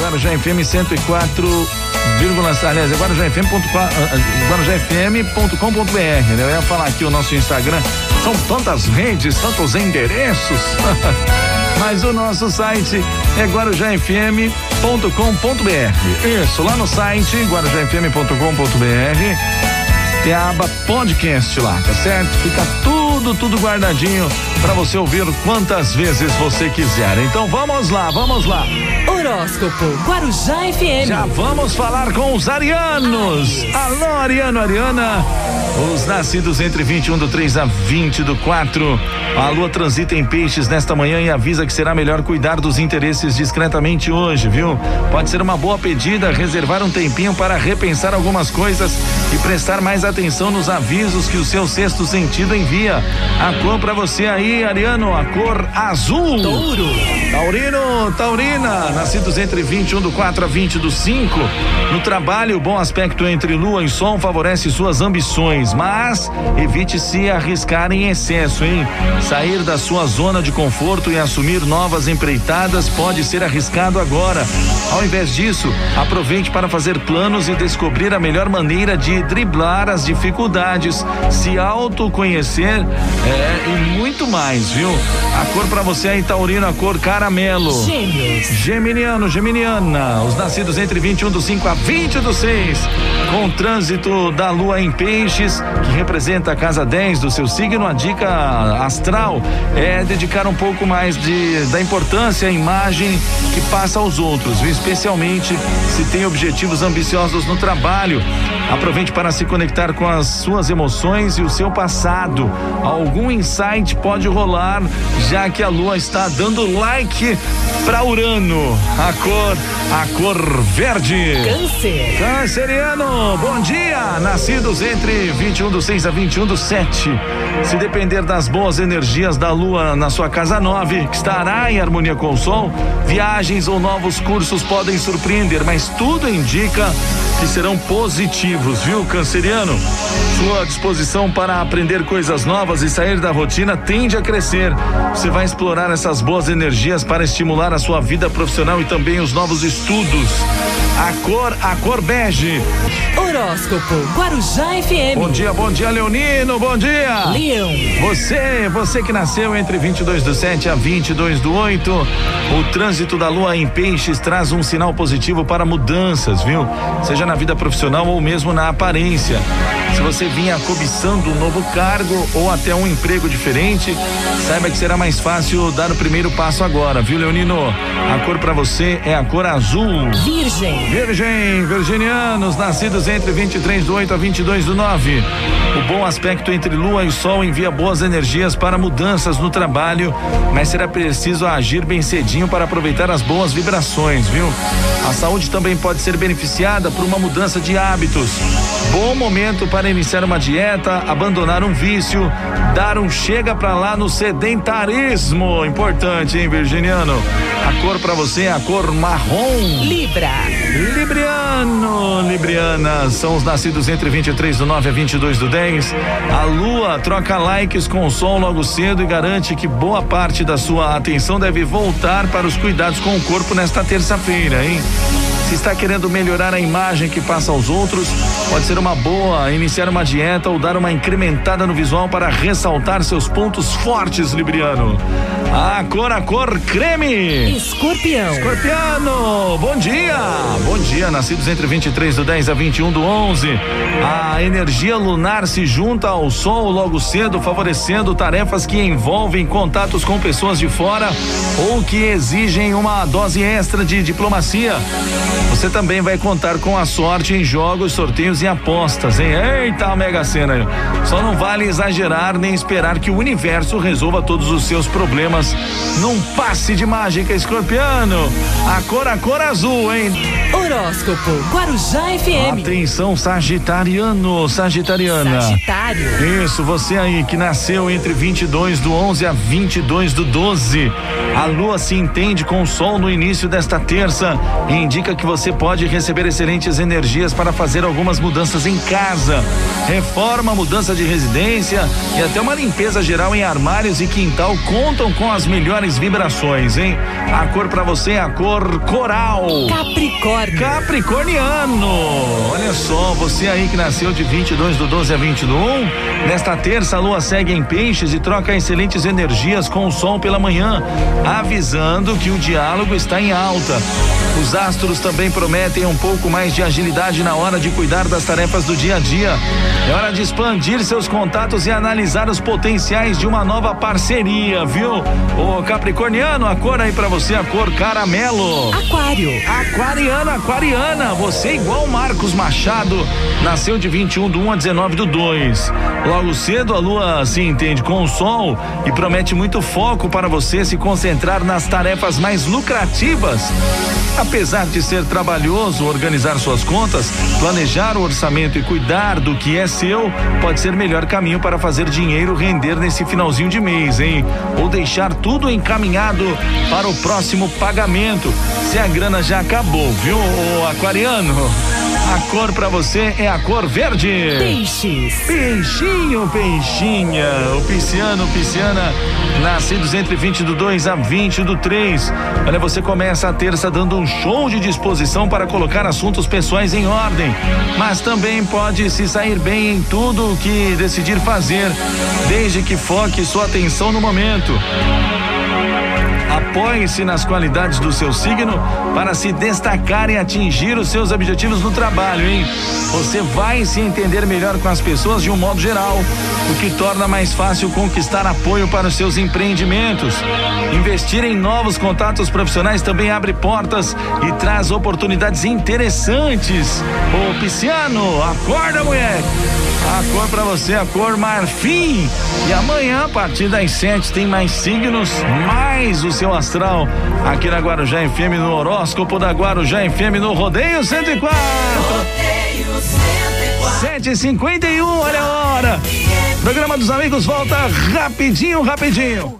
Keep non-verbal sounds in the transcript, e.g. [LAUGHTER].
Guarujá FM 104 aliás, é guarujafm.com.br, né? Eu ia falar aqui o nosso Instagram, são tantas redes, tantos endereços, [LAUGHS] mas o nosso site é guarujafm.com.br. Isso, lá no site guarujafm.com.br tem a aba podcast lá, tá certo? Fica tudo, tudo guardadinho para você ouvir quantas vezes você quiser. Então vamos lá, vamos lá. Horóscopo Guarujá FM. Já vamos falar com os arianos. Alô, Ariano, Ariana. Os nascidos entre 21 do 3 a 20 do 4. A lua transita em peixes nesta manhã e avisa que será melhor cuidar dos interesses discretamente hoje, viu? Pode ser uma boa pedida reservar um tempinho para repensar algumas coisas e prestar mais atenção nos avisos que o seu sexto sentido envia. A cor para você aí, Ariano, a cor azul. Touro. Taurino, Taurina, nascidos entre 21 do 4 a 20 do 5. No trabalho, bom aspecto entre lua e sol favorece suas ambições, mas evite se arriscar em excesso, hein? Sair da sua zona de conforto e assumir novas empreitadas pode ser arriscado agora. Ao invés disso, aproveite para fazer planos e descobrir a melhor maneira de driblar as dificuldades, se autoconhecer é, e muito mais, viu? A cor para você aí, Taurino, a cor caramelo. Gêmeos. Geminiano, Geminiana, os nascidos entre 21 do 5 a 20 do 6, com trânsito da lua em peixes, que representa a casa 10 do seu signo, a dica astral é dedicar um pouco mais de, da importância à imagem que passa aos outros, especialmente se tem objetivos ambiciosos no trabalho. Aproveite para se conectar com as suas emoções e o seu passado. Algum insight pode rolar, já que a lua está dando like para Urano. A cor, a cor verde. Câncer. Canceriano, bom dia! Nascidos entre 21 do 6 a 21 do 7. Se depender das boas energias da lua na sua casa 9, que estará em harmonia com o sol, viagens ou novos cursos podem surpreender, mas tudo indica que serão positivos, viu, canceriano? Sua disposição para aprender coisas novas e sair da rotina tende a crescer. Você vai explorar essas boas energias para estimular a sua vida profissional e também os novos estudos. A cor, a cor bege. Horóscopo Guarujá FM. Bom dia, bom dia, Leonino, bom dia. Leão. Você, você que nasceu entre 22 do 7 a 22 do 8, o trânsito da lua em peixes traz um sinal positivo para mudanças, viu? Seja na vida profissional ou mesmo na aparência. Se você vinha cobiçando um novo cargo ou até um emprego diferente, saiba que será mais fácil dar o primeiro passo agora, viu, Leonino? A cor para você é a cor azul. Virgem. Virgem, virginianos, nascidos entre 23 do 8 a 22 do 9. O bom aspecto entre lua e sol envia boas energias para mudanças no trabalho, mas será preciso agir bem cedinho para aproveitar as boas vibrações, viu? A saúde também pode ser beneficiada por uma mudança de hábitos. Bom momento para iniciar uma dieta, abandonar um vício, dar um chega pra lá no sedentarismo. Importante, hein, virginiano? A cor para você é a cor marrom. Libra. Libriano, Libriana, são os nascidos entre 23 do 9 a 22 do 10. A lua troca likes com o sol logo cedo e garante que boa parte da sua atenção deve voltar para os cuidados com o corpo nesta terça-feira, hein? Se está querendo melhorar a imagem que passa aos outros, pode ser uma boa iniciar uma dieta ou dar uma incrementada no visual para ressaltar seus pontos fortes, Libriano. A cor, a cor creme. Escorpião. Escorpiano, bom dia! Bom dia, nascidos entre 23 do 10 a 21 do 11. A energia lunar se junta ao sol logo cedo, favorecendo tarefas que envolvem contatos com pessoas de fora ou que exigem uma dose extra de diplomacia. Você também vai contar com a sorte em jogos, sorteios e apostas, hein? Eita, Mega Sena. Só não vale exagerar nem esperar que o universo resolva todos os seus problemas num passe de mágica, escorpiano. A cor, a cor azul, hein? Horóscopo Guarujá FM. Atenção, Sagitariano, Sagitariana. Sagitário. Isso, você aí que nasceu entre 22 do 11 a 22 do 12. A lua se entende com o sol no início desta terça e indica que você pode receber excelentes energias para fazer algumas mudanças em casa. Reforma, mudança de residência e até uma limpeza geral em armários e quintal contam com com as melhores vibrações, hein? A cor para você é a cor coral. Capricórnio. Capricorniano. Olha só, você aí que nasceu de 22 do 12 a 21, nesta terça a lua segue em peixes e troca excelentes energias com o sol pela manhã, avisando que o diálogo está em alta. Os astros também prometem um pouco mais de agilidade na hora de cuidar das tarefas do dia a dia. É hora de expandir seus contatos e analisar os potenciais de uma nova parceria, viu? O Capricorniano, a cor aí para você, a cor caramelo. Aquário. Aquariana, aquariana, você é igual Marcos Machado, nasceu de 21 do 1 a 19 do 2. Logo cedo a lua se entende com o sol e promete muito foco para você se concentrar nas tarefas mais lucrativas. Apesar de ser trabalhoso organizar suas contas, planejar o orçamento e cuidar do que é seu pode ser melhor caminho para fazer dinheiro render nesse finalzinho de mês, hein? Ou deixar tudo encaminhado para o próximo pagamento. Se a grana já acabou, viu, aquariano? A cor para você é a cor verde. Peixes. Peixinho, peixinha, o pisciano, pisciana, nascidos entre 20 do 2 a 20 do 3. Olha, você começa a terça dando um show de disposição para colocar assuntos pessoais em ordem, mas também pode se sair bem em tudo o que decidir fazer, desde que foque sua atenção no momento. Apoie-se nas qualidades do seu signo para se destacar e atingir os seus objetivos no trabalho, hein? Você vai se entender melhor com as pessoas de um modo geral, o que torna mais fácil conquistar apoio para os seus empreendimentos. Investir em novos contatos profissionais também abre portas e traz oportunidades interessantes. Ô Pisciano, acorda, mulher! A cor para você, a cor marfim. E amanhã, a partir das sete, tem mais signos, mais o seu astral aqui na Guarujá FM, no horóscopo da Guarujá FM, no Rodeio 104. Rodeio 104. 7h51, olha a hora. Programa dos amigos volta rapidinho, rapidinho.